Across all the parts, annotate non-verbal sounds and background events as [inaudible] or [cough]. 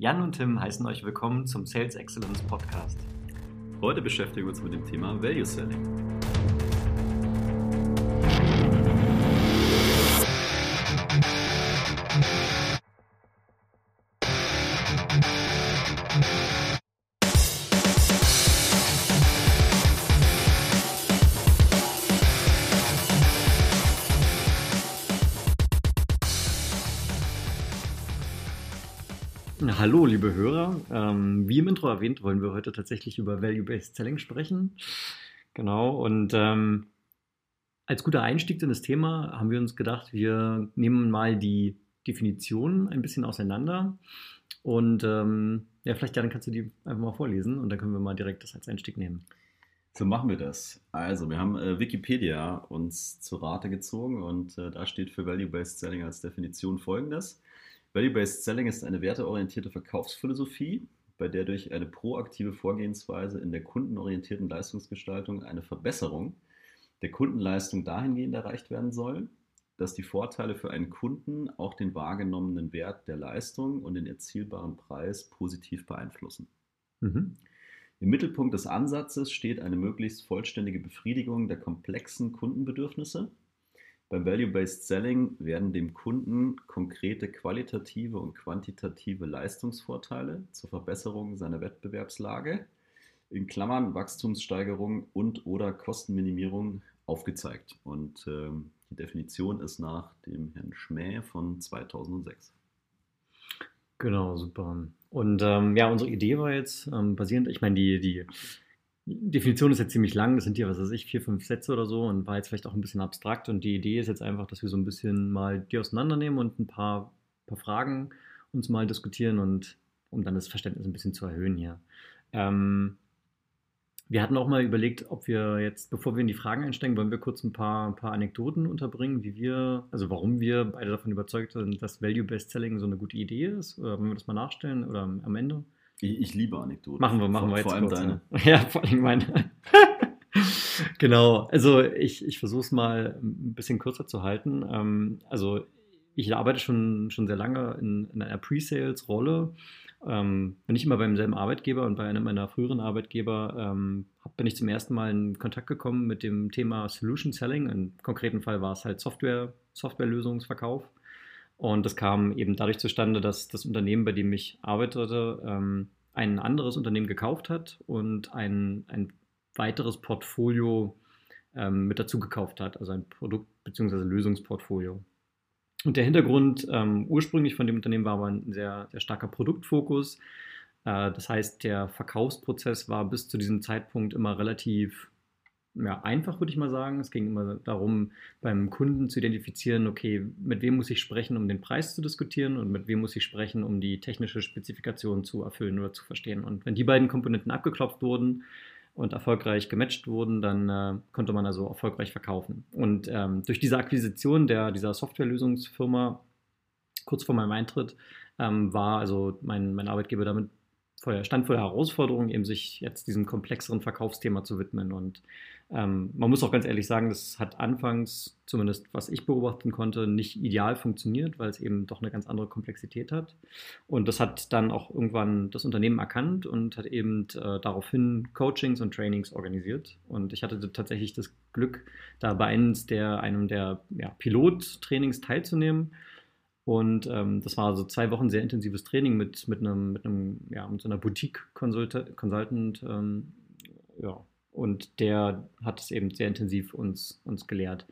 Jan und Tim heißen euch willkommen zum Sales Excellence Podcast. Heute beschäftigen wir uns mit dem Thema Value Selling. Liebe Hörer. Ähm, wie im Intro erwähnt, wollen wir heute tatsächlich über Value-Based Selling sprechen. Genau, und ähm, als guter Einstieg in das Thema haben wir uns gedacht, wir nehmen mal die Definition ein bisschen auseinander. Und ähm, ja, vielleicht, dann kannst du die einfach mal vorlesen und dann können wir mal direkt das als Einstieg nehmen. So machen wir das. Also, wir haben äh, Wikipedia uns zu Rate gezogen und äh, da steht für Value-Based Selling als Definition folgendes. Value-Based Selling ist eine werteorientierte Verkaufsphilosophie, bei der durch eine proaktive Vorgehensweise in der kundenorientierten Leistungsgestaltung eine Verbesserung der Kundenleistung dahingehend erreicht werden soll, dass die Vorteile für einen Kunden auch den wahrgenommenen Wert der Leistung und den erzielbaren Preis positiv beeinflussen. Mhm. Im Mittelpunkt des Ansatzes steht eine möglichst vollständige Befriedigung der komplexen Kundenbedürfnisse beim Value-Based Selling werden dem Kunden konkrete qualitative und quantitative Leistungsvorteile zur Verbesserung seiner Wettbewerbslage in Klammern Wachstumssteigerung und oder Kostenminimierung aufgezeigt. Und äh, die Definition ist nach dem Herrn Schmäh von 2006. Genau, super. Und ähm, ja, unsere Idee war jetzt ähm, basierend, ich meine, die, die die Definition ist jetzt ziemlich lang, das sind ja, was weiß ich, vier, fünf Sätze oder so und war jetzt vielleicht auch ein bisschen abstrakt. Und die Idee ist jetzt einfach, dass wir so ein bisschen mal die auseinandernehmen und ein paar, paar Fragen uns mal diskutieren und um dann das Verständnis ein bisschen zu erhöhen hier. Ähm, wir hatten auch mal überlegt, ob wir jetzt, bevor wir in die Fragen einsteigen, wollen wir kurz ein paar, ein paar Anekdoten unterbringen, wie wir, also warum wir beide davon überzeugt sind, dass Value-Based Selling so eine gute Idee ist. Oder wollen wir das mal nachstellen oder am Ende? Ich, ich, liebe Anekdoten. Machen wir, machen vor, wir jetzt. Vor allem kurz, deine. [laughs] Ja, vor allem meine. [laughs] genau, also ich, ich versuche es mal ein bisschen kürzer zu halten. Ähm, also ich arbeite schon, schon sehr lange in, in einer Pre-Sales-Rolle. Ähm, bin ich immer beim selben Arbeitgeber und bei einem meiner früheren Arbeitgeber ähm, bin ich zum ersten Mal in Kontakt gekommen mit dem Thema Solution Selling. Im konkreten Fall war es halt Software, Softwarelösungsverkauf. Und das kam eben dadurch zustande, dass das Unternehmen, bei dem ich arbeitete, ähm, ein anderes Unternehmen gekauft hat und ein, ein weiteres Portfolio ähm, mit dazu gekauft hat, also ein Produkt- bzw. Lösungsportfolio. Und der Hintergrund ähm, ursprünglich von dem Unternehmen war aber ein sehr, sehr starker Produktfokus. Äh, das heißt, der Verkaufsprozess war bis zu diesem Zeitpunkt immer relativ ja, einfach, würde ich mal sagen. Es ging immer darum, beim Kunden zu identifizieren, okay, mit wem muss ich sprechen, um den Preis zu diskutieren und mit wem muss ich sprechen, um die technische Spezifikation zu erfüllen oder zu verstehen. Und wenn die beiden Komponenten abgeklopft wurden und erfolgreich gematcht wurden, dann äh, konnte man also erfolgreich verkaufen. Und ähm, durch diese Akquisition der, dieser Softwarelösungsfirma kurz vor meinem Eintritt ähm, war also mein, mein Arbeitgeber damit vor stand vor der Herausforderung, eben sich jetzt diesem komplexeren Verkaufsthema zu widmen. Und ähm, man muss auch ganz ehrlich sagen, das hat anfangs, zumindest was ich beobachten konnte, nicht ideal funktioniert, weil es eben doch eine ganz andere Komplexität hat. Und das hat dann auch irgendwann das Unternehmen erkannt und hat eben äh, daraufhin Coachings und Trainings organisiert. Und ich hatte tatsächlich das Glück, da bei einem der, einem der ja, Pilottrainings teilzunehmen und ähm, das war so zwei Wochen sehr intensives Training mit, mit einem, mit einem, ja, mit so einer Boutique-Consultant, ähm, ja. Und der hat es eben sehr intensiv uns, uns gelehrt.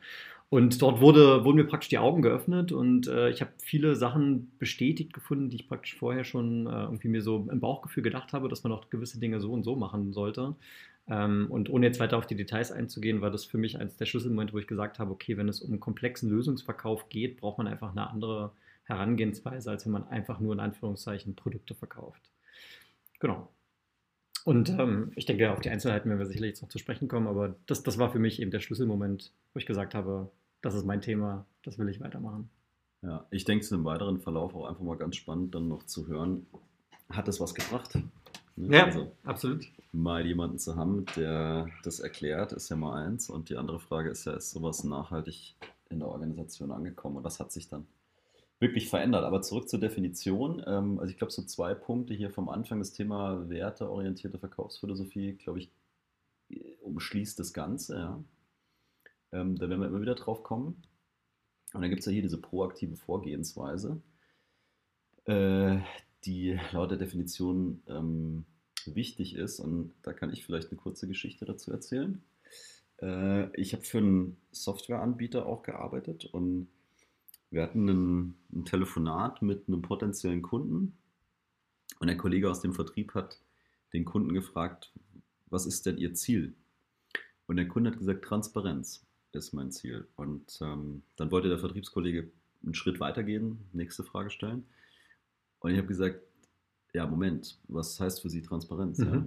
Und dort wurde, wurden mir praktisch die Augen geöffnet und äh, ich habe viele Sachen bestätigt gefunden, die ich praktisch vorher schon äh, irgendwie mir so im Bauchgefühl gedacht habe, dass man auch gewisse Dinge so und so machen sollte. Ähm, und ohne jetzt weiter auf die Details einzugehen, war das für mich eines der Schlüsselmomente, wo ich gesagt habe, okay, wenn es um komplexen Lösungsverkauf geht, braucht man einfach eine andere Herangehensweise, als wenn man einfach nur in Anführungszeichen Produkte verkauft. Genau. Und ähm, ich denke, auf die Einzelheiten werden wir sicherlich jetzt noch zu sprechen kommen, aber das, das war für mich eben der Schlüsselmoment, wo ich gesagt habe, das ist mein Thema, das will ich weitermachen. Ja, ich denke, es ist im weiteren Verlauf auch einfach mal ganz spannend, dann noch zu hören, hat es was gebracht? Ne? Ja, also, absolut. Mal jemanden zu haben, der das erklärt, ist ja mal eins. Und die andere Frage ist ja, ist sowas nachhaltig in der Organisation angekommen und was hat sich dann wirklich verändert. Aber zurück zur Definition. Ähm, also ich glaube, so zwei Punkte hier vom Anfang. Das Thema werteorientierte Verkaufsphilosophie, glaube ich, umschließt das Ganze. Ja. Ähm, da werden wir immer wieder drauf kommen. Und dann gibt es ja hier diese proaktive Vorgehensweise, äh, die laut der Definition ähm, wichtig ist. Und da kann ich vielleicht eine kurze Geschichte dazu erzählen. Äh, ich habe für einen Softwareanbieter auch gearbeitet und wir hatten ein, ein Telefonat mit einem potenziellen Kunden und der Kollege aus dem Vertrieb hat den Kunden gefragt, was ist denn Ihr Ziel? Und der Kunde hat gesagt, Transparenz ist mein Ziel. Und ähm, dann wollte der Vertriebskollege einen Schritt weitergehen, nächste Frage stellen. Und ich habe gesagt, ja, Moment, was heißt für Sie Transparenz? Mhm. Ja?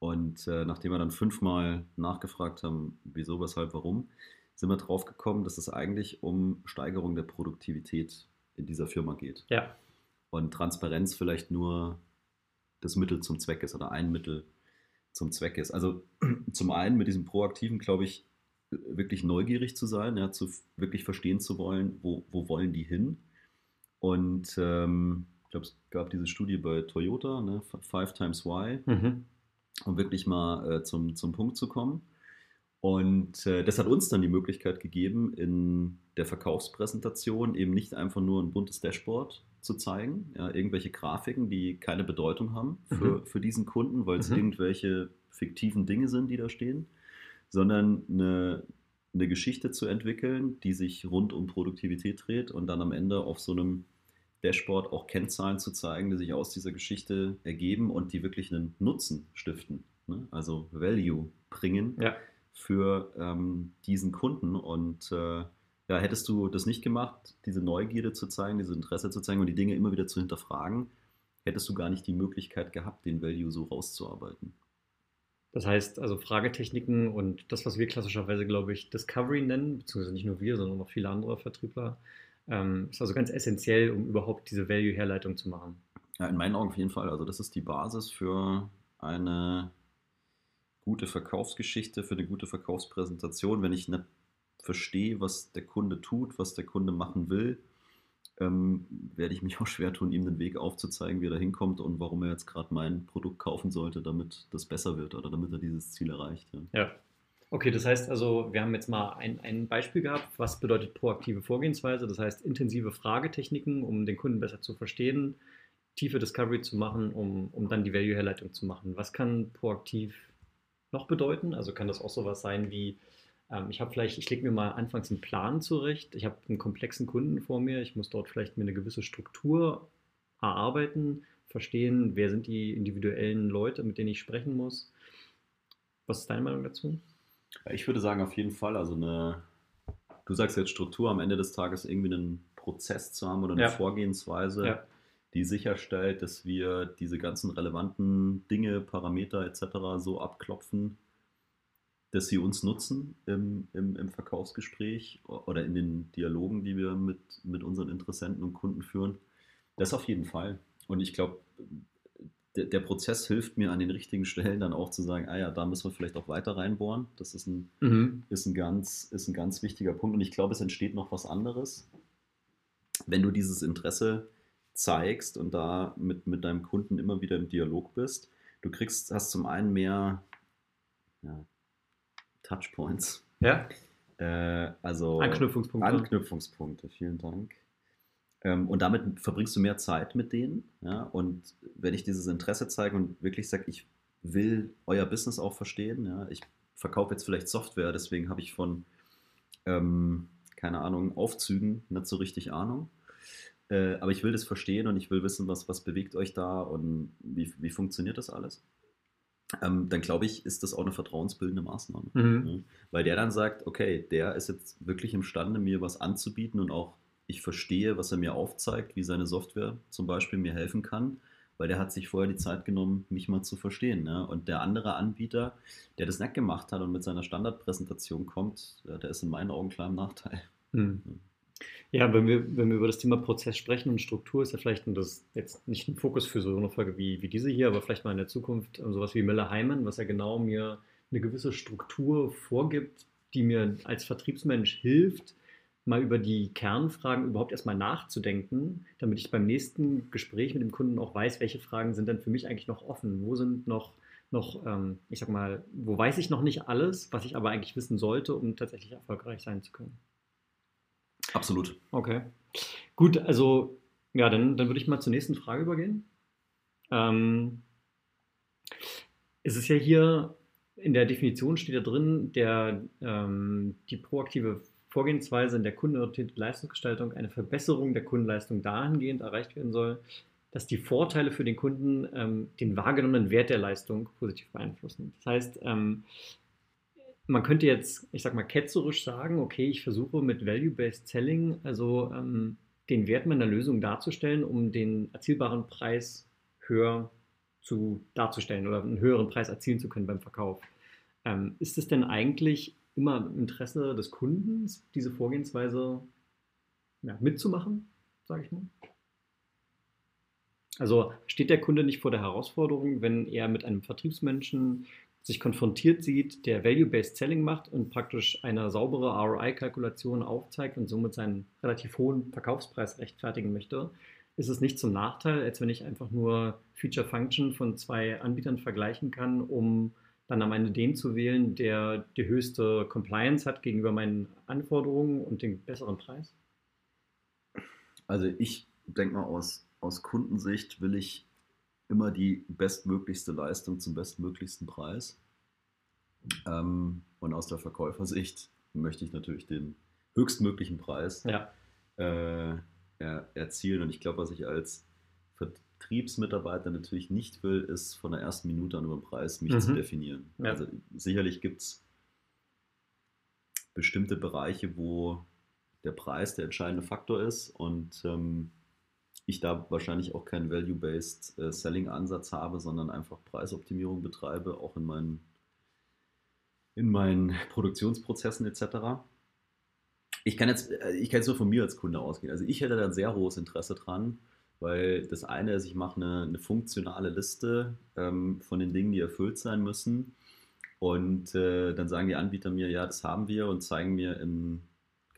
Und äh, nachdem wir dann fünfmal nachgefragt haben, wieso, weshalb, warum, sind wir drauf gekommen, dass es eigentlich um Steigerung der Produktivität in dieser Firma geht. Ja. Und Transparenz vielleicht nur das Mittel zum Zweck ist oder ein Mittel zum Zweck ist. Also [clears throat] zum einen mit diesem Proaktiven, glaube ich, wirklich neugierig zu sein, ja, zu wirklich verstehen zu wollen, wo, wo wollen die hin. Und ähm, ich glaube, es gab diese Studie bei Toyota, ne, Five Times Why, mhm. um wirklich mal äh, zum, zum Punkt zu kommen. Und äh, das hat uns dann die Möglichkeit gegeben, in der Verkaufspräsentation eben nicht einfach nur ein buntes Dashboard zu zeigen, ja, irgendwelche Grafiken, die keine Bedeutung haben für, mhm. für diesen Kunden, weil es mhm. irgendwelche fiktiven Dinge sind, die da stehen, sondern eine, eine Geschichte zu entwickeln, die sich rund um Produktivität dreht und dann am Ende auf so einem Dashboard auch Kennzahlen zu zeigen, die sich aus dieser Geschichte ergeben und die wirklich einen Nutzen stiften, ne? also Value bringen ja. Für ähm, diesen Kunden. Und äh, ja, hättest du das nicht gemacht, diese Neugierde zu zeigen, dieses Interesse zu zeigen und die Dinge immer wieder zu hinterfragen, hättest du gar nicht die Möglichkeit gehabt, den Value so rauszuarbeiten. Das heißt, also Fragetechniken und das, was wir klassischerweise, glaube ich, Discovery nennen, beziehungsweise nicht nur wir, sondern auch viele andere Vertriebler, ähm, ist also ganz essentiell, um überhaupt diese Value-Herleitung zu machen. Ja, in meinen Augen auf jeden Fall. Also das ist die Basis für eine gute Verkaufsgeschichte, für eine gute Verkaufspräsentation. Wenn ich nicht verstehe, was der Kunde tut, was der Kunde machen will, ähm, werde ich mich auch schwer tun, ihm den Weg aufzuzeigen, wie er da hinkommt und warum er jetzt gerade mein Produkt kaufen sollte, damit das besser wird oder damit er dieses Ziel erreicht. Ja. ja. Okay, das heißt also, wir haben jetzt mal ein, ein Beispiel gehabt. Was bedeutet proaktive Vorgehensweise? Das heißt, intensive Fragetechniken, um den Kunden besser zu verstehen, tiefe Discovery zu machen, um, um dann die Value-Herleitung zu machen. Was kann proaktiv noch bedeuten? Also kann das auch sowas sein wie, ähm, ich habe vielleicht, ich lege mir mal anfangs einen Plan zurecht, ich habe einen komplexen Kunden vor mir, ich muss dort vielleicht mir eine gewisse Struktur erarbeiten, verstehen, wer sind die individuellen Leute, mit denen ich sprechen muss. Was ist deine Meinung dazu? Ich würde sagen, auf jeden Fall. Also eine, du sagst jetzt Struktur, am Ende des Tages irgendwie einen Prozess zu haben oder eine ja. Vorgehensweise, ja. Die sicherstellt, dass wir diese ganzen relevanten Dinge, Parameter etc. so abklopfen, dass sie uns nutzen im, im, im Verkaufsgespräch oder in den Dialogen, die wir mit, mit unseren Interessenten und Kunden führen. Das auf jeden Fall. Und ich glaube, der, der, Prozess hilft mir an den richtigen Stellen dann auch zu sagen, ah ja, da müssen wir vielleicht auch weiter reinbohren. Das ist ein, mhm. ist ein, ganz, ist ein ganz wichtiger Punkt. Und ich glaube, es entsteht noch was anderes, wenn du dieses Interesse zeigst und da mit, mit deinem Kunden immer wieder im Dialog bist. Du kriegst, hast zum einen mehr ja, Touchpoints. Ja. Äh, also Anknüpfungspunkte. Anknüpfungspunkte, vielen Dank. Ähm, und damit verbringst du mehr Zeit mit denen. Ja? Und wenn ich dieses Interesse zeige und wirklich sage, ich will euer Business auch verstehen, ja? ich verkaufe jetzt vielleicht Software, deswegen habe ich von, ähm, keine Ahnung, Aufzügen nicht so richtig Ahnung. Äh, aber ich will das verstehen und ich will wissen, was, was bewegt euch da und wie, wie funktioniert das alles. Ähm, dann glaube ich, ist das auch eine vertrauensbildende Maßnahme. Mhm. Ja? Weil der dann sagt, okay, der ist jetzt wirklich imstande, mir was anzubieten und auch ich verstehe, was er mir aufzeigt, wie seine Software zum Beispiel mir helfen kann, weil der hat sich vorher die Zeit genommen, mich mal zu verstehen. Ne? Und der andere Anbieter, der das nicht gemacht hat und mit seiner Standardpräsentation kommt, der ist in meinen Augen klar im Nachteil. Mhm. Ja, wenn wir, wenn wir über das Thema Prozess sprechen und Struktur, ist ja vielleicht und das jetzt nicht ein Fokus für so eine Folge wie, wie diese hier, aber vielleicht mal in der Zukunft ähm, sowas wie Miller Heimann, was ja genau mir eine gewisse Struktur vorgibt, die mir als Vertriebsmensch hilft, mal über die Kernfragen überhaupt erstmal nachzudenken, damit ich beim nächsten Gespräch mit dem Kunden auch weiß, welche Fragen sind denn für mich eigentlich noch offen, wo sind noch, noch ähm, ich sag mal, wo weiß ich noch nicht alles, was ich aber eigentlich wissen sollte, um tatsächlich erfolgreich sein zu können. Absolut. Okay. Gut, also ja, dann, dann würde ich mal zur nächsten Frage übergehen. Ähm, es ist ja hier in der Definition steht da drin, der, ähm, die proaktive Vorgehensweise in der kundenorientierten Leistungsgestaltung eine Verbesserung der Kundenleistung dahingehend erreicht werden soll, dass die Vorteile für den Kunden ähm, den wahrgenommenen Wert der Leistung positiv beeinflussen. Das heißt, ähm, man könnte jetzt, ich sag mal, ketzerisch sagen, okay, ich versuche mit Value-Based Selling, also ähm, den Wert meiner Lösung darzustellen, um den erzielbaren Preis höher zu, darzustellen oder einen höheren Preis erzielen zu können beim Verkauf. Ähm, ist es denn eigentlich immer im Interesse des Kundens, diese Vorgehensweise ja, mitzumachen, sage ich mal? Also steht der Kunde nicht vor der Herausforderung, wenn er mit einem Vertriebsmenschen sich konfrontiert sieht, der Value-Based Selling macht und praktisch eine saubere ROI-Kalkulation aufzeigt und somit seinen relativ hohen Verkaufspreis rechtfertigen möchte, ist es nicht zum Nachteil, als wenn ich einfach nur Feature-Function von zwei Anbietern vergleichen kann, um dann am Ende den zu wählen, der die höchste Compliance hat gegenüber meinen Anforderungen und den besseren Preis? Also ich denke mal, aus, aus Kundensicht will ich immer die bestmöglichste Leistung zum bestmöglichsten Preis. Ähm, und aus der Verkäufersicht möchte ich natürlich den höchstmöglichen Preis ja. äh, er, erzielen. Und ich glaube, was ich als Vertriebsmitarbeiter natürlich nicht will, ist von der ersten Minute an über den Preis mich mhm. zu definieren. Ja. Also sicherlich gibt es bestimmte Bereiche, wo der Preis der entscheidende Faktor ist und ähm, ich da wahrscheinlich auch keinen Value-Based äh, Selling-Ansatz habe, sondern einfach Preisoptimierung betreibe, auch in meinen, in meinen [laughs] Produktionsprozessen etc. Ich kann, jetzt, äh, ich kann jetzt nur von mir als Kunde ausgehen. Also ich hätte da ein sehr hohes Interesse dran, weil das eine ist, ich mache eine, eine funktionale Liste ähm, von den Dingen, die erfüllt sein müssen. Und äh, dann sagen die Anbieter mir, ja, das haben wir und zeigen mir in,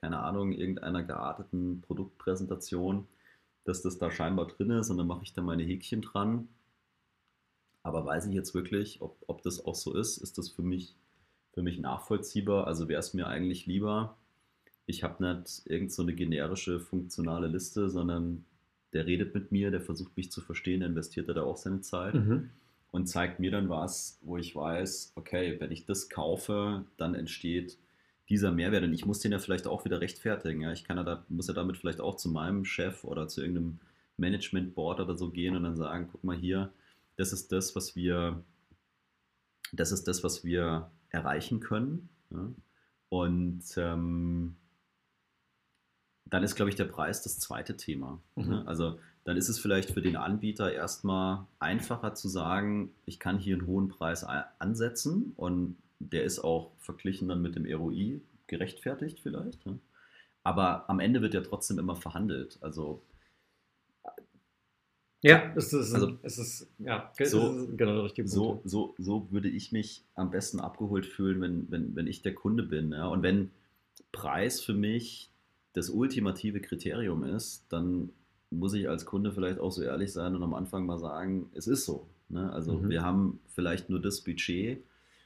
keine Ahnung, irgendeiner gearteten Produktpräsentation, dass das da scheinbar drin ist und dann mache ich da meine Häkchen dran. Aber weiß ich jetzt wirklich, ob, ob das auch so ist? Ist das für mich, für mich nachvollziehbar? Also wäre es mir eigentlich lieber, ich habe nicht irgend so eine generische funktionale Liste, sondern der redet mit mir, der versucht mich zu verstehen, investiert er da auch seine Zeit mhm. und zeigt mir dann was, wo ich weiß, okay, wenn ich das kaufe, dann entsteht dieser Mehrwert. Und ich muss den ja vielleicht auch wieder rechtfertigen. Ja? Ich kann ja da, muss ja damit vielleicht auch zu meinem Chef oder zu irgendeinem Management Board oder so gehen und dann sagen, guck mal hier, das ist das, was wir, das ist das, was wir erreichen können. Ja? Und ähm, dann ist, glaube ich, der Preis das zweite Thema. Mhm. Ne? Also dann ist es vielleicht für den Anbieter erstmal einfacher zu sagen, ich kann hier einen hohen Preis ansetzen und der ist auch verglichen dann mit dem ROI gerechtfertigt vielleicht. Ne? Aber am Ende wird ja trotzdem immer verhandelt. Also ja, es ist, also, es ist, ja, so, ist genau der richtige Punkt. So, so, so würde ich mich am besten abgeholt fühlen, wenn, wenn, wenn ich der Kunde bin. Ja? Und wenn Preis für mich das ultimative Kriterium ist, dann muss ich als Kunde vielleicht auch so ehrlich sein und am Anfang mal sagen, es ist so. Ne? Also mhm. wir haben vielleicht nur das Budget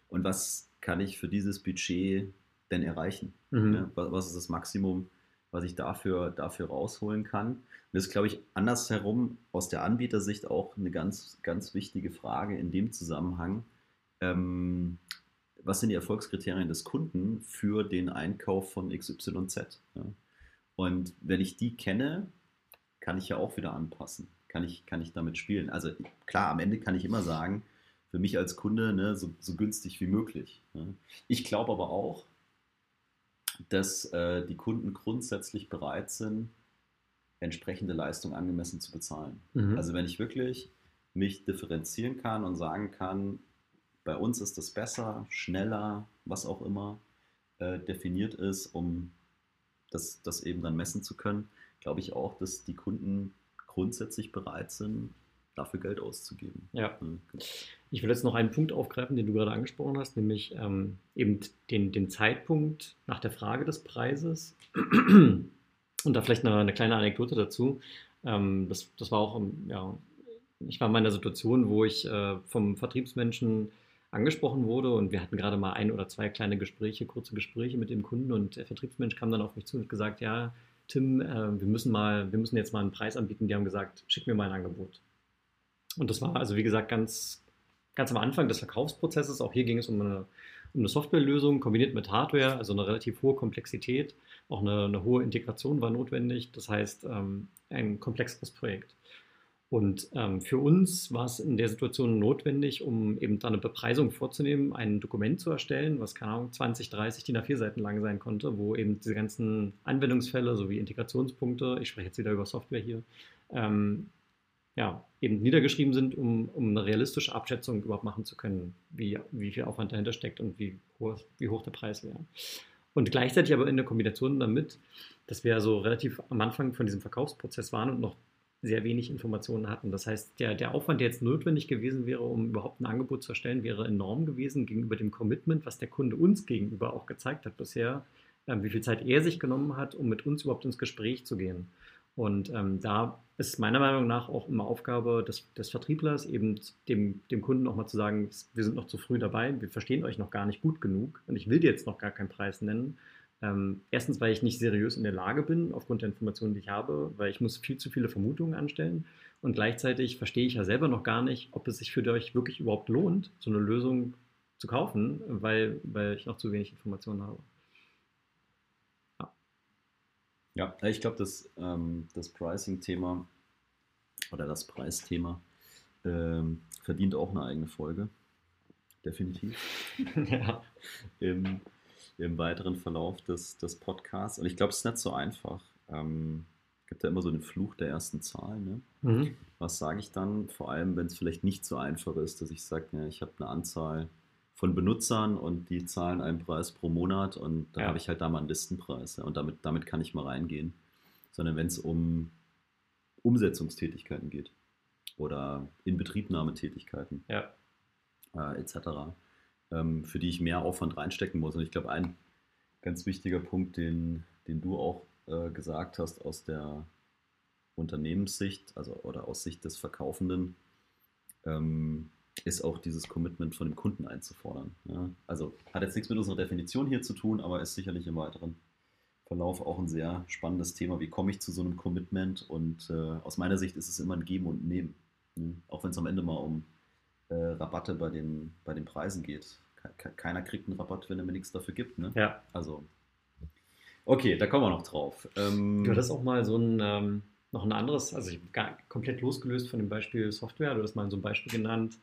und was kann ich für dieses Budget denn erreichen? Mhm. Ne? Was ist das Maximum, was ich dafür, dafür rausholen kann? Und das ist, glaube ich, andersherum aus der Anbietersicht auch eine ganz, ganz wichtige Frage in dem Zusammenhang. Ähm, was sind die Erfolgskriterien des Kunden für den Einkauf von XYZ? Ja? Und wenn ich die kenne, kann ich ja auch wieder anpassen. Kann ich, kann ich damit spielen. Also klar, am Ende kann ich immer sagen, für mich als Kunde ne, so, so günstig wie möglich. Ne. Ich glaube aber auch, dass äh, die Kunden grundsätzlich bereit sind, entsprechende Leistung angemessen zu bezahlen. Mhm. Also wenn ich wirklich mich differenzieren kann und sagen kann, bei uns ist das besser, schneller, was auch immer äh, definiert ist, um das, das eben dann messen zu können, glaube ich auch, dass die Kunden grundsätzlich bereit sind, dafür Geld auszugeben. Ja. Ich will jetzt noch einen Punkt aufgreifen, den du gerade angesprochen hast, nämlich ähm, eben den, den Zeitpunkt nach der Frage des Preises. Und da vielleicht eine, eine kleine Anekdote dazu. Ähm, das, das war auch, ja, ich war in meiner Situation, wo ich äh, vom Vertriebsmenschen angesprochen wurde und wir hatten gerade mal ein oder zwei kleine Gespräche, kurze Gespräche mit dem Kunden und der Vertriebsmensch kam dann auf mich zu und hat gesagt, ja, Tim, äh, wir müssen mal, wir müssen jetzt mal einen Preis anbieten. Die haben gesagt, schick mir mal ein Angebot. Und das war also wie gesagt ganz, ganz am Anfang des Verkaufsprozesses. Auch hier ging es um eine, um eine Softwarelösung kombiniert mit Hardware, also eine relativ hohe Komplexität. Auch eine, eine hohe Integration war notwendig. Das heißt, ähm, ein komplexeres Projekt. Und ähm, für uns war es in der Situation notwendig, um eben da eine Bepreisung vorzunehmen, ein Dokument zu erstellen, was, keine Ahnung, 20, 30 DIN A4 Seiten lang sein konnte, wo eben diese ganzen Anwendungsfälle sowie Integrationspunkte, ich spreche jetzt wieder über Software hier, ähm, ja, eben niedergeschrieben sind, um, um eine realistische Abschätzung überhaupt machen zu können, wie, wie viel Aufwand dahinter steckt und wie hoch, wie hoch der Preis wäre. Und gleichzeitig aber in der Kombination damit, dass wir so relativ am Anfang von diesem Verkaufsprozess waren und noch sehr wenig Informationen hatten. Das heißt, der, der Aufwand, der jetzt notwendig gewesen wäre, um überhaupt ein Angebot zu erstellen, wäre enorm gewesen gegenüber dem Commitment, was der Kunde uns gegenüber auch gezeigt hat bisher, äh, wie viel Zeit er sich genommen hat, um mit uns überhaupt ins Gespräch zu gehen. Und ähm, da ist meiner Meinung nach auch immer Aufgabe des, des Vertrieblers, eben dem, dem Kunden auch mal zu sagen, wir sind noch zu früh dabei, wir verstehen euch noch gar nicht gut genug und ich will dir jetzt noch gar keinen Preis nennen. Ähm, erstens, weil ich nicht seriös in der Lage bin, aufgrund der Informationen, die ich habe, weil ich muss viel zu viele Vermutungen anstellen. Und gleichzeitig verstehe ich ja selber noch gar nicht, ob es sich für euch wirklich überhaupt lohnt, so eine Lösung zu kaufen, weil, weil ich noch zu wenig Informationen habe. Ja, ich glaube, das, ähm, das Pricing-Thema oder das Preisthema ähm, verdient auch eine eigene Folge. Definitiv. [laughs] ja. Im, Im, weiteren Verlauf des, des Podcasts. Und ich glaube, es ist nicht so einfach. Ähm, es gibt ja immer so den Fluch der ersten Zahlen. Ne? Mhm. Was sage ich dann? Vor allem, wenn es vielleicht nicht so einfach ist, dass ich sage, ja, ich habe eine Anzahl von Benutzern und die zahlen einen Preis pro Monat und dann ja. habe ich halt da mal einen Listenpreis ja, und damit, damit kann ich mal reingehen. Sondern wenn es um Umsetzungstätigkeiten geht oder Inbetriebnahmetätigkeiten ja. äh, etc., ähm, für die ich mehr Aufwand reinstecken muss. Und ich glaube, ein ganz wichtiger Punkt, den, den du auch äh, gesagt hast aus der Unternehmenssicht, also oder aus Sicht des Verkaufenden, ähm, ist auch dieses Commitment von dem Kunden einzufordern. Ja? Also hat jetzt nichts mit unserer Definition hier zu tun, aber ist sicherlich im weiteren Verlauf auch ein sehr spannendes Thema. Wie komme ich zu so einem Commitment? Und äh, aus meiner Sicht ist es immer ein Geben und Nehmen. Ne? Auch wenn es am Ende mal um äh, Rabatte bei den, bei den Preisen geht. Ke keiner kriegt einen Rabatt, wenn er mir nichts dafür gibt. Ne? Ja. Also, okay, da kommen wir noch drauf. Ähm, du hattest auch mal so ein, ähm, noch ein anderes, also ich gar, komplett losgelöst von dem Beispiel Software, du hast mal so ein Beispiel genannt,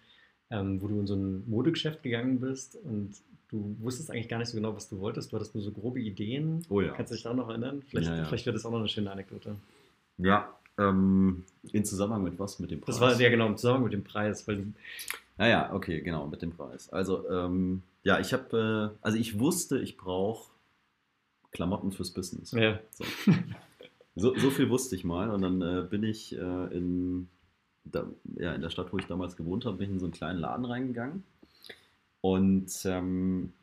ähm, wo du in so ein Modegeschäft gegangen bist und du wusstest eigentlich gar nicht so genau, was du wolltest. Du hattest nur so grobe Ideen. Oh ja. Kannst du dich daran noch erinnern? Vielleicht, ja, ja. vielleicht wird das auch noch eine schöne Anekdote. Ja, ähm, in Zusammenhang mit was? Mit dem Preis? Das war ja genau im Zusammenhang mit dem Preis. Weil naja, okay, genau, mit dem Preis. Also, ähm, ja, ich habe, äh, also ich wusste, ich brauche Klamotten fürs Business. Ja. So. so. So, viel wusste ich mal und dann äh, bin ich äh, in da, ja, in der Stadt, wo ich damals gewohnt habe, bin ich in so einen kleinen Laden reingegangen und ähm,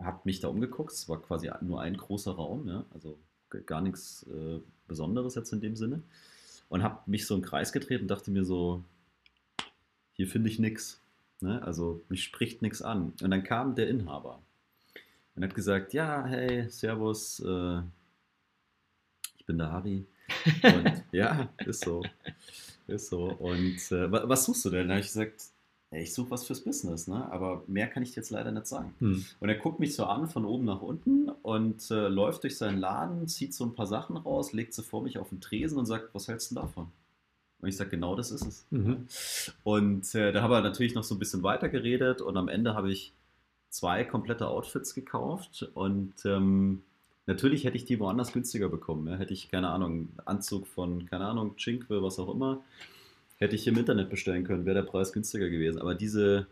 habe mich da umgeguckt. Es war quasi nur ein großer Raum, ja, also gar nichts äh, Besonderes jetzt in dem Sinne. Und habe mich so im Kreis gedreht und dachte mir so, hier finde ich nichts. Ne? Also mich spricht nichts an. Und dann kam der Inhaber und hat gesagt, ja, hey, Servus, äh, ich bin der Harry. [laughs] Und ja, ist so. Ist so. Und äh, was suchst du denn? Da habe ich gesagt, ey, ich suche was fürs Business, ne? aber mehr kann ich dir jetzt leider nicht sagen. Hm. Und er guckt mich so an von oben nach unten und äh, läuft durch seinen Laden, zieht so ein paar Sachen raus, legt sie vor mich auf den Tresen und sagt, was hältst du davon? Und ich sage, genau das ist es. Mhm. Und äh, da haben wir natürlich noch so ein bisschen weiter geredet und am Ende habe ich zwei komplette Outfits gekauft und ähm, Natürlich hätte ich die woanders günstiger bekommen. Ja. Hätte ich, keine Ahnung, Anzug von, keine Ahnung, Chinkwe, was auch immer, hätte ich im Internet bestellen können, wäre der Preis günstiger gewesen. Aber diese,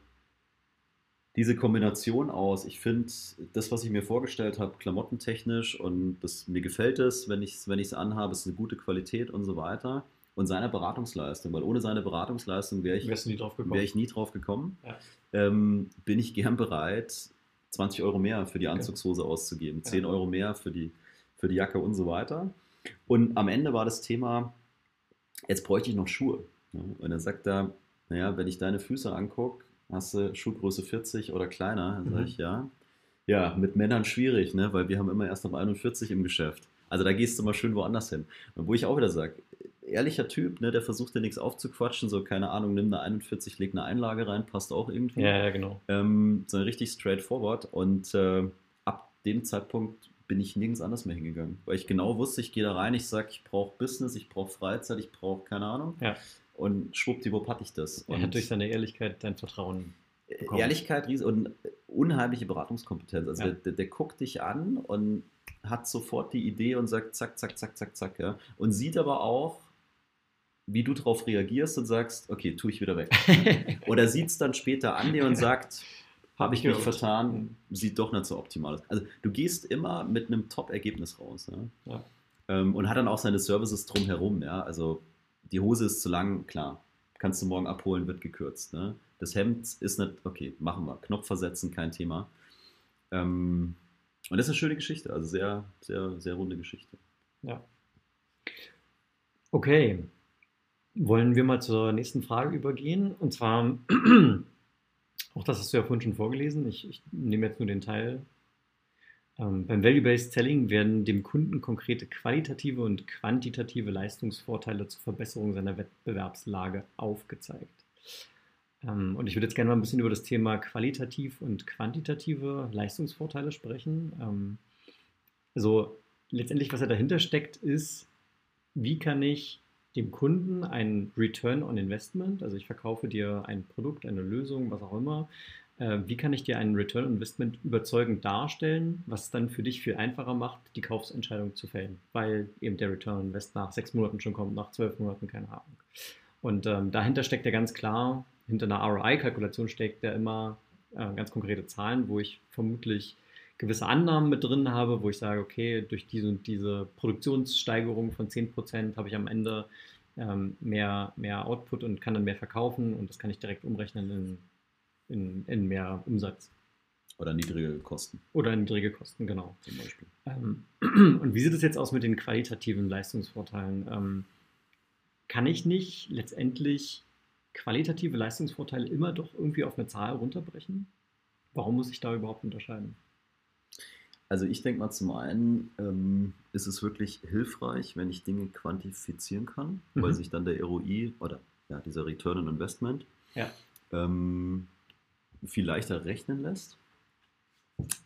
diese Kombination aus, ich finde, das, was ich mir vorgestellt habe, klamottentechnisch und das, mir gefällt es, wenn ich es wenn anhabe, ist eine gute Qualität und so weiter. und seiner Beratungsleistung, weil ohne seine Beratungsleistung wäre ich, Wärst du nie drauf gekommen? wär ich nie drauf gekommen, Ja. ähm, bin ich gern bereit, 20 Euro mehr für die Anzugshose auszugeben, 10 Ja. Euro mehr für die, für die Jacke und so weiter. Und am Ende war das Thema, jetzt bräuchte ich noch Schuhe. Und dann sagt er, naja, wenn ich deine Füße angucke, hast du Schuhgröße 40 oder kleiner? Dann sage Mhm. ich, ja. Ja, mit Männern schwierig, ne? weil wir haben immer erst ab 41 im Geschäft. Also da gehst du mal schön woanders hin. Und wo ich auch wieder sage, ehrlicher Typ, ne, der versucht dir nichts aufzuquatschen, so keine Ahnung, nimm eine 41, leg eine Einlage rein, passt auch irgendwie. Ja, ja, genau. Ähm, so richtig straightforward. Und äh, ab dem Zeitpunkt bin ich nirgends anders mehr hingegangen. Weil ich genau wusste, ich gehe da rein, ich sage, ich brauche Business, ich brauche Freizeit, ich brauche keine Ahnung. Ja. Und schwuppdiwupp hatte ich das. Er Und hat durch seine Ehrlichkeit dein Vertrauen. bekommen. Ehrlichkeit und unheimliche Beratungskompetenz. Also Ja. der, der, der guckt dich an und hat sofort die Idee und sagt zack, zack, zack, zack, zack. Ja. Und sieht aber auch, wie du darauf reagierst und sagst, okay, tue ich wieder weg. [laughs] Oder sieht es dann später an dir und sagt, habe ich mich vertan, sieht doch nicht so optimal aus. Also du gehst immer mit einem Top-Ergebnis raus. Ja? Ja. Ähm, und hat dann auch seine Services drumherum. Ja? Also die Hose ist zu lang, klar. Kannst du morgen abholen, wird gekürzt. Ne? Das Hemd ist nicht, okay, machen wir. Knopf versetzen, kein Thema. Ähm, und das ist eine schöne Geschichte, also sehr, sehr, sehr runde Geschichte. Ja. Okay. Wollen wir mal zur nächsten Frage übergehen? Und zwar, [clears throat] auch das hast du ja vorhin schon vorgelesen. Ich, ich nehme jetzt nur den Teil. Ähm, beim Value-Based Selling werden dem Kunden konkrete qualitative und quantitative Leistungsvorteile zur Verbesserung seiner Wettbewerbslage aufgezeigt. Ähm, und ich würde jetzt gerne mal ein bisschen über das Thema qualitativ und quantitative Leistungsvorteile sprechen. Ähm, also letztendlich, was ja dahinter steckt, ist, wie kann ich dem Kunden einen Return on Investment, also ich verkaufe dir ein Produkt, eine Lösung, was auch immer, äh, wie kann ich dir einen Return on Investment überzeugend darstellen, was es dann für dich viel einfacher macht, die Kaufsentscheidung zu fällen, weil eben der Return on Invest nach sechs Monaten schon kommt, nach zwölf Monaten, keine Ahnung. Und ähm, dahinter steckt ja ganz klar, hinter einer ROI-Kalkulation steckt ja immer äh, ganz konkrete Zahlen, wo ich vermutlich gewisse Annahmen mit drin habe, wo ich sage, okay, durch diese und diese Produktionssteigerung von 10% habe ich am Ende ähm, mehr, mehr Output und kann dann mehr verkaufen und das kann ich direkt umrechnen in, in, in mehr Umsatz Oder niedrige Kosten oder niedrige Kosten, genau. zum Beispiel. Ähm, [clears throat] und wie sieht es jetzt aus mit den qualitativen Leistungsvorteilen? Ähm, kann ich nicht letztendlich qualitative Leistungsvorteile immer doch irgendwie auf eine Zahl runterbrechen? Warum muss ich da überhaupt unterscheiden? Also ich denke mal, zum einen ähm, ist es wirklich hilfreich, wenn ich Dinge quantifizieren kann, Mhm. weil sich dann der ROI oder ja, dieser Return on Investment Ja. ähm, viel leichter rechnen lässt.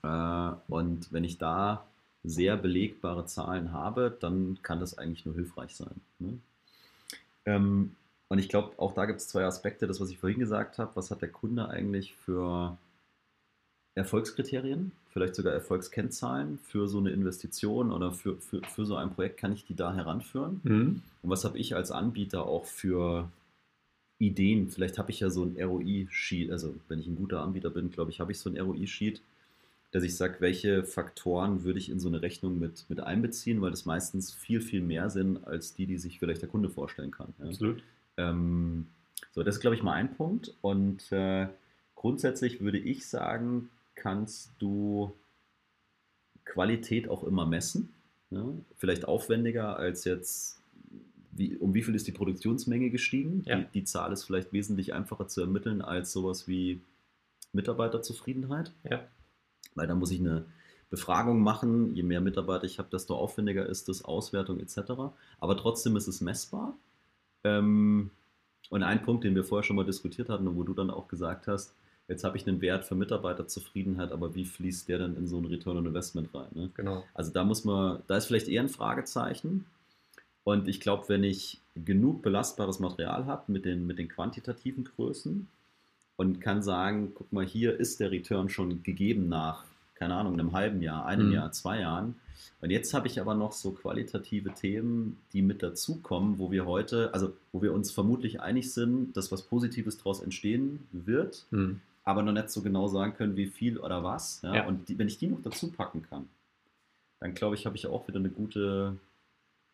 Äh, und wenn ich da sehr belegbare Zahlen habe, dann kann das eigentlich nur hilfreich sein. Ne? Ähm, und ich glaube, auch da gibt es zwei Aspekte. Das, was ich vorhin gesagt habe, was hat der Kunde eigentlich für Erfolgskriterien, vielleicht sogar Erfolgskennzahlen für so eine Investition oder für, für, für so ein Projekt, kann ich die da heranführen? Mhm. Und was habe ich als Anbieter auch für Ideen? Vielleicht habe ich ja so ein ROI-Sheet, also wenn ich ein guter Anbieter bin, glaube ich, habe ich so ein ROI-Sheet, dass ich sage, welche Faktoren würde ich in so eine Rechnung mit, mit einbeziehen, weil das meistens viel, viel mehr sind als die, die sich vielleicht der Kunde vorstellen kann. Ja. Absolut. Ähm, so, das ist, glaube ich, mal ein Punkt. Und äh, grundsätzlich würde ich sagen, kannst du Qualität auch immer messen. Ja? Vielleicht aufwendiger als jetzt, wie, um wie viel ist die Produktionsmenge gestiegen. Ja. Die, die Zahl ist vielleicht wesentlich einfacher zu ermitteln als sowas wie Mitarbeiterzufriedenheit. Ja. Weil da muss ich eine Befragung machen. Je mehr Mitarbeiter ich habe, desto aufwendiger ist das, Auswertung etc. Aber trotzdem ist es messbar. Ähm, und ein Punkt, den wir vorher schon mal diskutiert hatten und wo du dann auch gesagt hast, jetzt habe ich einen Wert für Mitarbeiterzufriedenheit, aber wie fließt der dann in so ein Return on Investment rein? Ne? Genau. Also da muss man, da ist vielleicht eher ein Fragezeichen. Und ich glaube, wenn ich genug belastbares Material habe mit den, mit den quantitativen Größen und kann sagen, guck mal, hier ist der Return schon gegeben nach, keine Ahnung, einem halben Jahr, einem Mhm. Jahr, zwei Jahren. Und jetzt habe ich aber noch so qualitative Themen, die mit dazukommen, wo wir heute, also wo wir uns vermutlich einig sind, dass was Positives daraus entstehen wird, Mhm. Aber noch nicht so genau sagen können, wie viel oder was. Ja? Ja. Und die, wenn ich die noch dazu packen kann, dann glaube ich, habe ich auch wieder eine gute,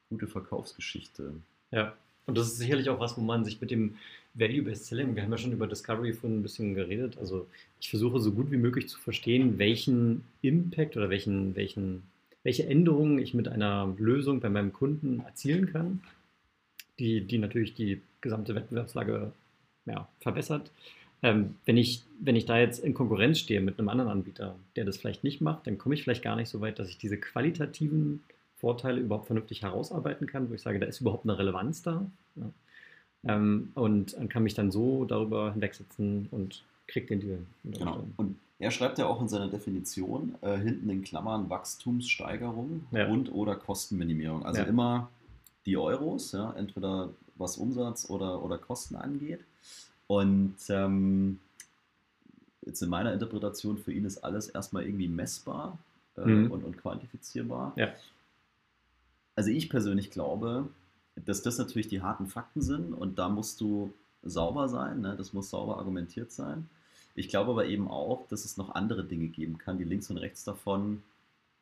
gute Verkaufsgeschichte. Ja. Und das ist sicherlich auch was, wo man sich mit dem Value-Based Selling, wir haben ja schon über Discovery vorhin ein bisschen geredet, also ich versuche so gut wie möglich zu verstehen, welchen Impact oder welchen, welchen, welche Änderungen ich mit einer Lösung bei meinem Kunden erzielen kann, die, die natürlich die gesamte Wettbewerbslage ja, verbessert. Ähm, wenn, ich, wenn ich da jetzt in Konkurrenz stehe mit einem anderen Anbieter, der das vielleicht nicht macht, dann komme ich vielleicht gar nicht so weit, dass ich diese qualitativen Vorteile überhaupt vernünftig herausarbeiten kann, wo ich sage, da ist überhaupt eine Relevanz da. Ja. Ähm, und kann mich dann so darüber hinwegsetzen und kriegt den Deal. Genau. Und er schreibt ja auch in seiner Definition äh, hinten in Klammern Wachstumssteigerung Ja. und oder Kostenminimierung. Also Ja. immer die Euros, ja, entweder was Umsatz oder, oder Kosten angeht. Und ähm, jetzt in meiner Interpretation für ihn ist alles erstmal irgendwie messbar äh, Mhm. und, und quantifizierbar. Ja. Also ich persönlich glaube, dass das natürlich die harten Fakten sind und da musst du sauber sein, ne? das muss sauber argumentiert sein. Ich glaube aber eben auch, dass es noch andere Dinge geben kann, die links und rechts davon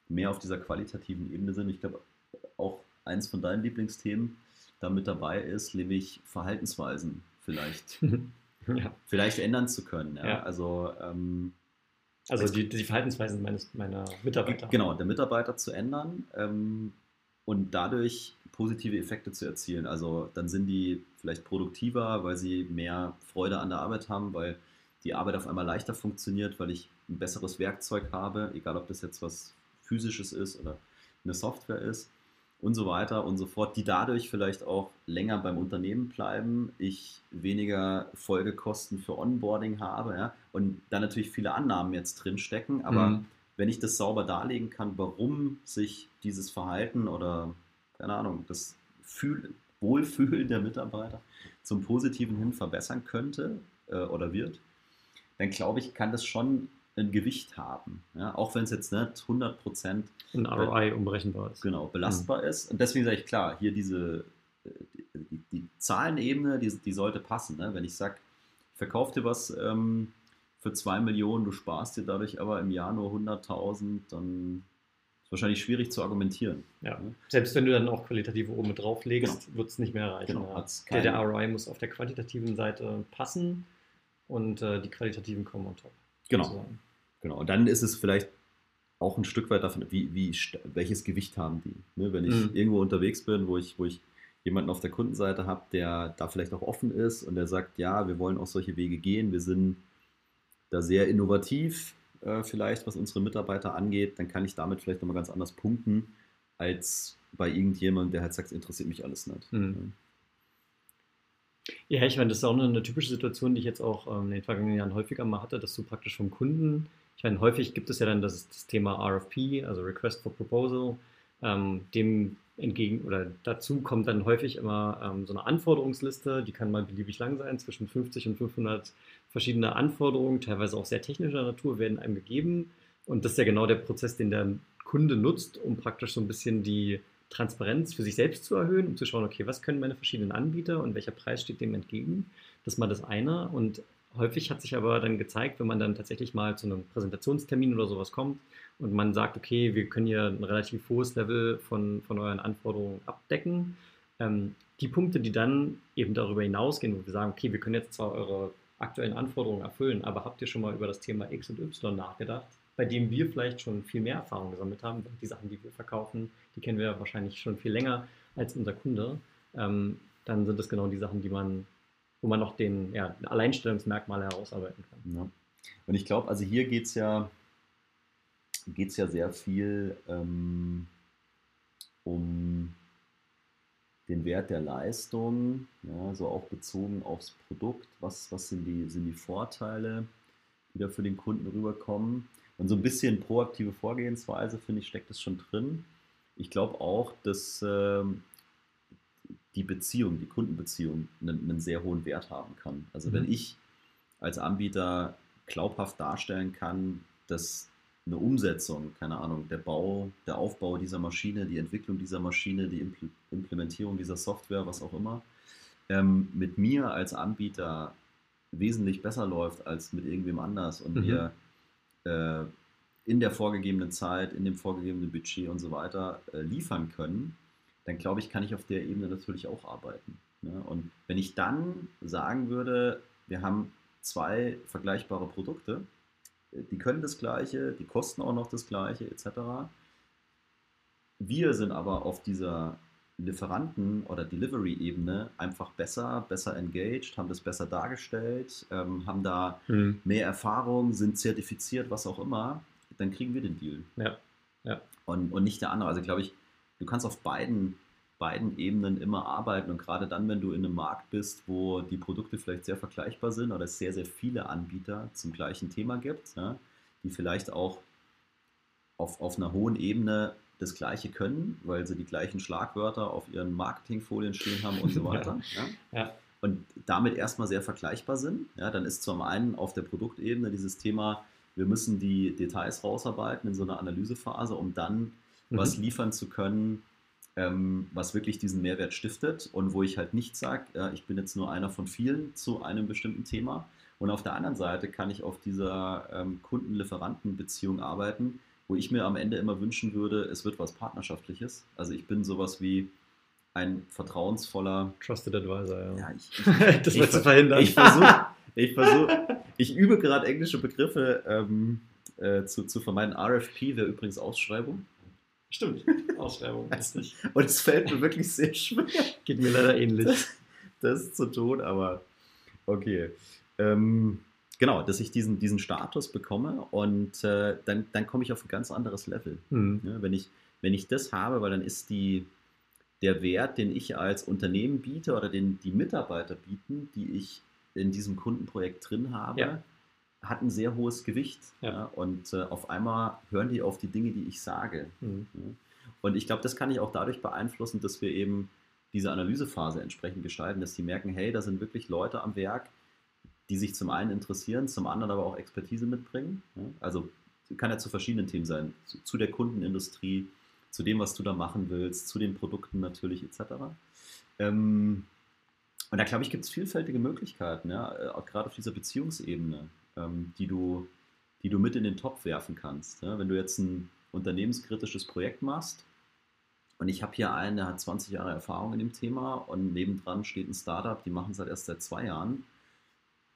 mehr auf dieser qualitativen Ebene sind. Ich glaube, auch eins von deinen Lieblingsthemen da mit dabei ist, nämlich Verhaltensweisen vielleicht, [laughs] ja. vielleicht ändern zu können. Ja? Ja. Also ähm, Also die, die Verhaltensweisen meines, meiner Mitarbeiter. Genau, der Mitarbeiter zu ändern ähm, und dadurch positive Effekte zu erzielen. Also dann sind die vielleicht produktiver, weil sie mehr Freude an der Arbeit haben, weil die Arbeit auf einmal leichter funktioniert, weil ich ein besseres Werkzeug habe, egal ob das jetzt was physisches ist oder eine Software ist und so weiter und so fort, die dadurch vielleicht auch länger beim Unternehmen bleiben, ich weniger Folgekosten für Onboarding habe ja, und da natürlich viele Annahmen jetzt drin stecken, aber Mhm. wenn ich das sauber darlegen kann, warum sich dieses Verhalten oder, keine Ahnung, das Fühl Wohlfühlen der Mitarbeiter zum Positiven hin verbessern könnte äh, oder wird, dann glaube ich, kann das schon ein Gewicht haben. Ja? Auch wenn es jetzt nicht 100 Prozent Ein ROI unberechenbar ist. genau, belastbar ist. Und deswegen sage ich klar, hier diese äh, die, die, Zahlenebene, die, die sollte passen. Ne? Wenn ich sage, ich verkaufe dir was ähm, für 2 Millionen, du sparst dir dadurch aber im Jahr nur 100.000, dann ist es wahrscheinlich schwierig zu argumentieren. Ja. Selbst wenn du dann auch qualitative oben mit drauflegst, wird es nicht mehr reichen. Genau, der, der ROI muss auf der qualitativen Seite passen und äh, die qualitativen kommen on top. Genau. sozusagen. Genau. Und dann ist es vielleicht auch ein Stück weit davon, wie, wie, welches Gewicht haben die. Ne? Wenn ich Mhm. irgendwo unterwegs bin, wo ich, wo ich jemanden auf der Kundenseite habe, der da vielleicht auch offen ist und der sagt, ja, wir wollen auch solche Wege gehen, wir sind da sehr innovativ, äh, vielleicht was unsere Mitarbeiter angeht, dann kann ich damit vielleicht nochmal ganz anders punkten, als bei irgendjemandem, der halt sagt, es interessiert mich alles nicht. Mhm. Ja, ich meine, das ist auch eine, eine typische Situation, die ich jetzt auch ähm, in den vergangenen Jahren häufiger mal hatte, dass du praktisch vom Kunden, ich meine, häufig gibt es ja dann das, das Thema RFP, also Request for Proposal, ähm, dem entgegen oder dazu kommt dann häufig immer ähm, so eine Anforderungsliste, die kann mal beliebig lang sein, zwischen 50 und 500 verschiedene Anforderungen, teilweise auch sehr technischer Natur, werden einem gegeben. Und das ist ja genau der Prozess, den der Kunde nutzt, um praktisch so ein bisschen die Transparenz für sich selbst zu erhöhen, um zu schauen, okay, was können meine verschiedenen Anbieter und welcher Preis steht dem entgegen. Das ist mal das eine. Und häufig hat sich aber dann gezeigt, wenn man dann tatsächlich mal zu einem Präsentationstermin oder sowas kommt und man sagt, okay, wir können hier ein relativ hohes Level von, von euren Anforderungen abdecken. Ähm, die Punkte, die dann eben darüber hinausgehen, wo wir sagen, okay, wir können jetzt zwar eure aktuellen Anforderungen erfüllen, aber habt ihr schon mal über das Thema X und Y nachgedacht, bei dem wir vielleicht schon viel mehr Erfahrung gesammelt haben, die Sachen, die wir verkaufen, die kennen wir wahrscheinlich schon viel länger als unser Kunde, ähm, dann sind das genau die Sachen, die man, wo man noch den ja, Alleinstellungsmerkmale herausarbeiten kann. Ja. Und ich glaube, also hier geht es ja, geht's ja sehr viel ähm, um den Wert der Leistung, ja, so auch bezogen aufs Produkt. Was, was sind, die, sind die Vorteile, die da für den Kunden rüberkommen? Und so ein bisschen proaktive Vorgehensweise, finde ich, steckt es schon drin. Ich glaube auch, dass ähm, die Beziehung, die Kundenbeziehung einen, einen sehr hohen Wert haben kann. Also Mhm. wenn ich als Anbieter glaubhaft darstellen kann, dass eine Umsetzung, keine Ahnung, der Bau, der Aufbau dieser Maschine, die Entwicklung dieser Maschine, die Impl Implementierung dieser Software, was auch immer, ähm, mit mir als Anbieter wesentlich besser läuft als mit irgendwem anders und Mhm. wir äh, in der vorgegebenen Zeit, in dem vorgegebenen Budget und so weiter äh, liefern können, dann glaube ich, kann ich auf der Ebene natürlich auch arbeiten. Ne? Und wenn ich dann sagen würde, wir haben zwei vergleichbare Produkte, die können das Gleiche, die kosten auch noch das Gleiche, etc. Wir sind aber auf dieser Lieferanten- oder Delivery-Ebene einfach besser, besser engaged, haben das besser dargestellt, ähm, haben da mhm. mehr Erfahrung, sind zertifiziert, was auch immer, dann kriegen wir den Deal. Ja. ja. Und, und nicht der andere. Also glaube ich, du kannst auf beiden, beiden Ebenen immer arbeiten und gerade dann, wenn du in einem Markt bist, wo die Produkte vielleicht sehr vergleichbar sind oder es sehr, sehr viele Anbieter zum gleichen Thema gibt, ja, die vielleicht auch auf, auf einer hohen Ebene das Gleiche können, weil sie die gleichen Schlagwörter auf ihren Marketingfolien stehen haben und so [laughs] weiter. ja. ja. Und damit erstmal sehr vergleichbar sind. Ja, dann ist zum einen auf der Produktebene dieses Thema, wir müssen die Details rausarbeiten in so einer Analysephase, um dann mhm. was liefern zu können, ähm, was wirklich diesen Mehrwert stiftet und wo ich halt nicht sage, ja, ich bin jetzt nur einer von vielen zu einem bestimmten Thema. Und auf der anderen Seite kann ich auf dieser ähm, Kunden-Lieferanten-Beziehung arbeiten, wo ich mir am Ende immer wünschen würde, es wird was Partnerschaftliches. Also ich bin sowas wie ein vertrauensvoller Trusted Advisor, ja. ja ich, [laughs] ich, das wird zu verhindern. Ich versuche, [laughs] ich, versuch, ich übe gerade englische Begriffe ähm, äh, zu, zu vermeiden. RFP wäre übrigens Ausschreibung. Stimmt, Ausschreibung. [laughs] Und es fällt mir wirklich sehr schwer. Geht mir leider ähnlich. Das, das ist zu tun, aber okay. Ähm, genau, dass ich diesen, diesen Status bekomme und äh, dann, dann komme ich auf ein ganz anderes Level. Mhm. Ja, wenn, ich, wenn ich das habe, weil dann ist die, der Wert, den ich als Unternehmen biete oder den die Mitarbeiter bieten, die ich in diesem Kundenprojekt drin habe, ja. Hat ein sehr hohes Gewicht. Ja. und äh, auf einmal hören die auf die Dinge, die ich sage. Mhm. Und ich glaube, das kann ich auch dadurch beeinflussen, dass wir eben diese Analysephase entsprechend gestalten, dass sie merken, hey, da sind wirklich Leute am Werk, die sich zum einen interessieren, zum anderen aber auch Expertise mitbringen. Also kann ja zu verschiedenen Themen sein, zu, zu der Kundenindustrie, zu dem, was du da machen willst, zu den Produkten natürlich etc. Ähm, und da glaube ich, gibt es vielfältige Möglichkeiten, ja, äh, auch gerade auf dieser Beziehungsebene, ähm, die, du, die du mit in den Topf werfen kannst. Ja. Wenn du jetzt ein unternehmenskritisches Projekt machst, und ich habe hier einen, der hat 20 Jahre Erfahrung in dem Thema und nebendran steht ein Startup, die machen es halt erst seit zwei Jahren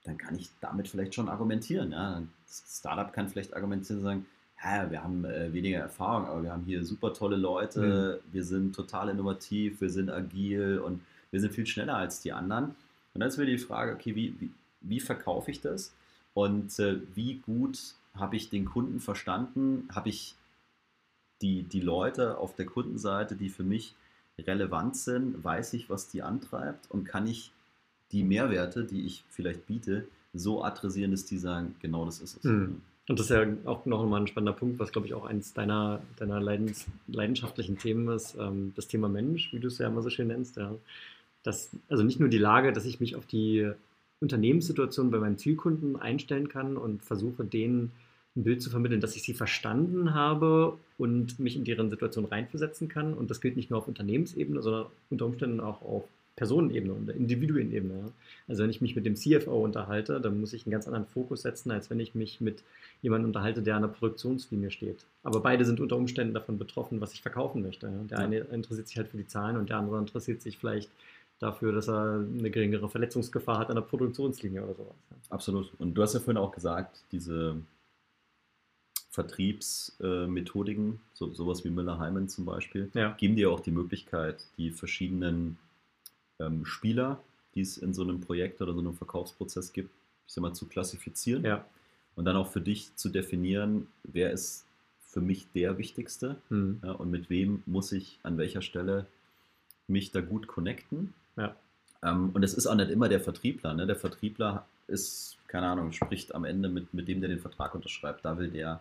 dann kann ich damit vielleicht schon argumentieren. Ja. Das Startup kann vielleicht argumentieren und sagen, ja, wir haben äh, weniger Erfahrung, aber wir haben hier super tolle Leute, mhm. wir sind total innovativ, wir sind agil und wir sind viel schneller als die anderen. Und dann ist mir die Frage, okay, wie, wie, wie verkaufe ich das? Und äh, wie gut habe ich den Kunden verstanden? Habe ich die, die Leute auf der Kundenseite, die für mich relevant sind? Weiß ich, was die antreibt? Und kann ich die Mehrwerte, die ich vielleicht biete, so adressieren, dass die sagen, genau das ist es. Mhm. Und das ist ja auch noch mal ein spannender Punkt, was, glaube ich, auch eines deiner, deiner leidens, leidenschaftlichen Themen ist, ähm, das Thema Mensch, wie du es ja immer so schön nennst. Ja. Das, also nicht nur die Lage, dass ich mich auf die Unternehmenssituation bei meinen Zielkunden einstellen kann und versuche, denen ein Bild zu vermitteln, dass ich sie verstanden habe und mich in deren Situation reinversetzen kann. Und das gilt nicht nur auf Unternehmensebene, sondern unter Umständen auch auf Personenebene und Individuenebene. Also wenn ich mich mit dem CFO unterhalte, dann muss ich einen ganz anderen Fokus setzen, als wenn ich mich mit jemandem unterhalte, der an der Produktionslinie steht. Aber beide sind unter Umständen davon betroffen, was ich verkaufen möchte. Der eine interessiert sich halt für die Zahlen und der andere interessiert sich vielleicht dafür, dass er eine geringere Verletzungsgefahr hat an der Produktionslinie oder sowas. Ja. Absolut. Und du hast ja vorhin auch gesagt, diese Vertriebsmethodiken, so, sowas wie Müller-Heimen zum Beispiel, geben dir auch die Möglichkeit, die verschiedenen ähm, Spieler, die es in so einem Projekt oder so einem Verkaufsprozess gibt, ich sag mal, zu klassifizieren. Ja. Und dann auch für dich zu definieren, wer ist für mich der Wichtigste mhm. ja, und mit wem muss ich an welcher Stelle mich da gut connecten. Ja. Ähm, und es ist auch nicht immer der Vertriebler. Ne? Der Vertriebler ist, keine Ahnung, spricht am Ende mit, mit dem, der den Vertrag unterschreibt. Da will der,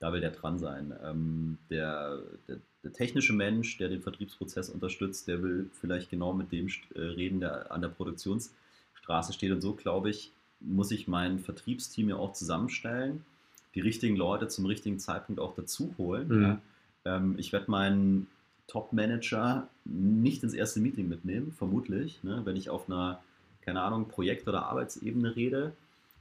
da will der dran sein. Ähm, der, der, der technische Mensch, der den Vertriebsprozess unterstützt, der will vielleicht genau mit dem äh, reden, der an der Produktionsstraße steht. Und so, glaube ich, muss ich mein Vertriebsteam ja auch zusammenstellen, die richtigen Leute zum richtigen Zeitpunkt auch dazu holen. Mhm. Ja. Ähm, ich werde meinen Top-Manager nicht ins erste Meeting mitnehmen, vermutlich, ne, wenn ich auf einer, keine Ahnung, Projekt- oder Arbeitsebene rede.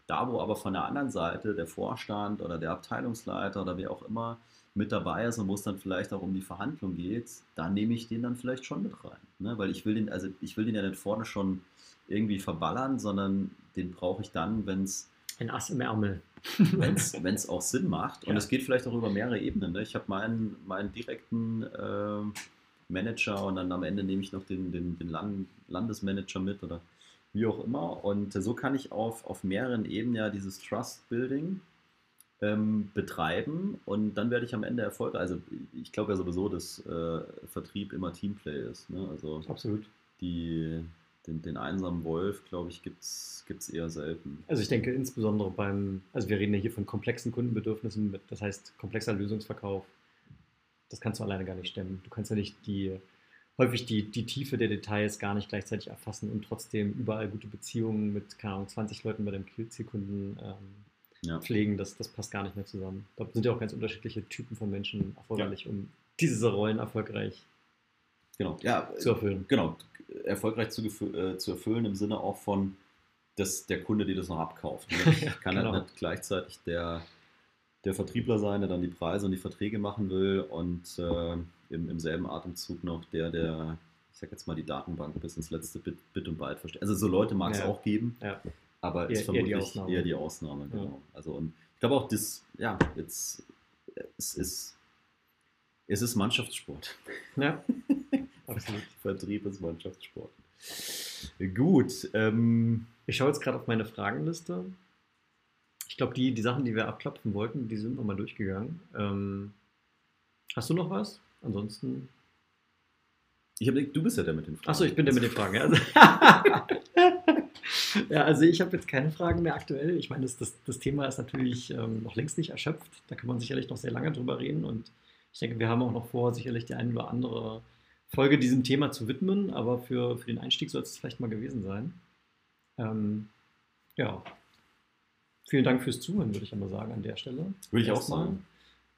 Da, wo aber von der anderen Seite der Vorstand oder der Abteilungsleiter oder wer auch immer mit dabei ist und wo es dann vielleicht auch um die Verhandlung geht, da nehme ich den dann vielleicht schon mit rein. Ne? Weil ich will den, also ich will den ja nicht vorne schon irgendwie verballern, sondern den brauche ich dann, wenn es ein Ass im Ärmel. [laughs] wenn es auch Sinn macht. Und es geht vielleicht auch über mehrere Ebenen. Ne? Ich habe meinen, meinen direkten äh, Manager und dann am Ende nehme ich noch den, den, den Land, Landesmanager mit oder wie auch immer. Und so kann ich auf, auf mehreren Ebenen ja dieses Trust-Building ähm, betreiben und dann werde ich am Ende erfolgreich. Also ich glaube ja sowieso, dass äh, Vertrieb immer Teamplay ist. Ne? Also Absolut. Die, den, den einsamen Wolf, glaube ich, gibt es eher selten. Also ich denke insbesondere beim, also wir reden ja hier von komplexen Kundenbedürfnissen, mit, das heißt komplexer Lösungsverkauf. Das kannst du alleine gar nicht stemmen. Du kannst ja nicht die, häufig die, die Tiefe der Details gar nicht gleichzeitig erfassen und trotzdem überall gute Beziehungen mit, keine Ahnung, 20 Leuten bei deinem Zielkunden ähm, ja. pflegen. Das, das passt gar nicht mehr zusammen. Da sind ja auch ganz unterschiedliche Typen von Menschen erforderlich, ja. um diese Rollen erfolgreich genau. ja, zu erfüllen. Genau, erfolgreich zu, äh, zu erfüllen im Sinne auch von, dass der Kunde dir das noch abkauft. [laughs] Ich kann halt genau. halt nicht gleichzeitig der, der Vertriebler sein, der dann die Preise und die Verträge machen will und äh, im, im selben Atemzug noch der, der, ich sag jetzt mal, die Datenbank bis ins letzte Bit, Bit und Byte versteht. Also so Leute mag es ja. auch geben, ja. aber ist vermutlich eher die Ausnahme. Eher die Ausnahme genau. Ja. Also und ich glaube auch, das, ja, jetzt, es ist, es ist Mannschaftssport. Ja, [laughs] absolut. Vertrieb ist Mannschaftssport. Gut. Ähm, ich schaue jetzt gerade auf meine Fragenliste. Ich glaube, die, die Sachen, die wir abklopfen wollten, die sind nochmal durchgegangen. Ähm, hast du noch was? Ansonsten. Ich hab, du bist ja der mit den Fragen. Achso, ich bin der mit den Fragen. Ja, [laughs] ja also ich habe jetzt keine Fragen mehr aktuell. Ich meine, das, das, das Thema ist natürlich ähm, noch längst nicht erschöpft. Da kann man sicherlich noch sehr lange drüber reden. Und ich denke, wir haben auch noch vor, sicherlich die eine oder andere Folge diesem Thema zu widmen. Aber für, für den Einstieg soll es vielleicht mal gewesen sein. Ähm, ja. Vielen Dank fürs Zuhören, würde ich einmal sagen, an der Stelle. Würde ich auch sagen.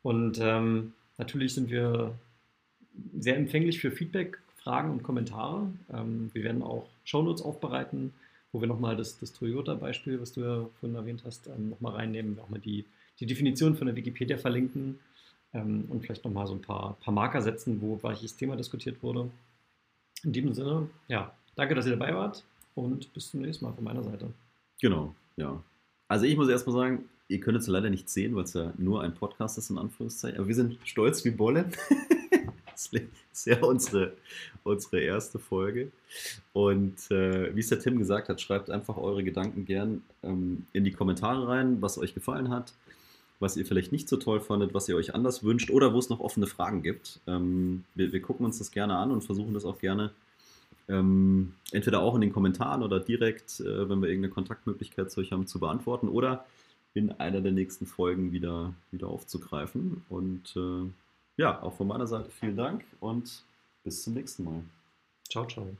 Und ähm, natürlich sind wir sehr empfänglich für Feedback, Fragen und Kommentare. Ähm, wir werden auch Shownotes aufbereiten, wo wir nochmal das, das Toyota-Beispiel, was du ja vorhin erwähnt hast, ähm, nochmal reinnehmen, wir auch mal die, die Definition von der Wikipedia verlinken ähm, und vielleicht nochmal so ein paar, paar Marker setzen, wo welches Thema diskutiert wurde. In diesem Sinne, ja, danke, dass ihr dabei wart und bis zum nächsten Mal von meiner Seite. Genau, ja. Also ich muss erstmal sagen, ihr könnt es leider nicht sehen, weil es ja nur ein Podcast ist, in Anführungszeichen. Aber wir sind stolz wie Bolle. [laughs] das ist ja unsere, unsere erste Folge. Und äh, wie es der Tim gesagt hat, schreibt einfach eure Gedanken gern ähm, in die Kommentare rein, was euch gefallen hat, was ihr vielleicht nicht so toll fandet, was ihr euch anders wünscht oder wo es noch offene Fragen gibt. Ähm, wir, wir gucken uns das gerne an und versuchen das auch gerne ähm, entweder auch in den Kommentaren oder direkt, äh, wenn wir irgendeine Kontaktmöglichkeit zu euch haben, zu beantworten oder in einer der nächsten Folgen wieder, wieder aufzugreifen. Und äh, ja, auch von meiner Seite vielen Dank und bis zum nächsten Mal. Ciao, ciao.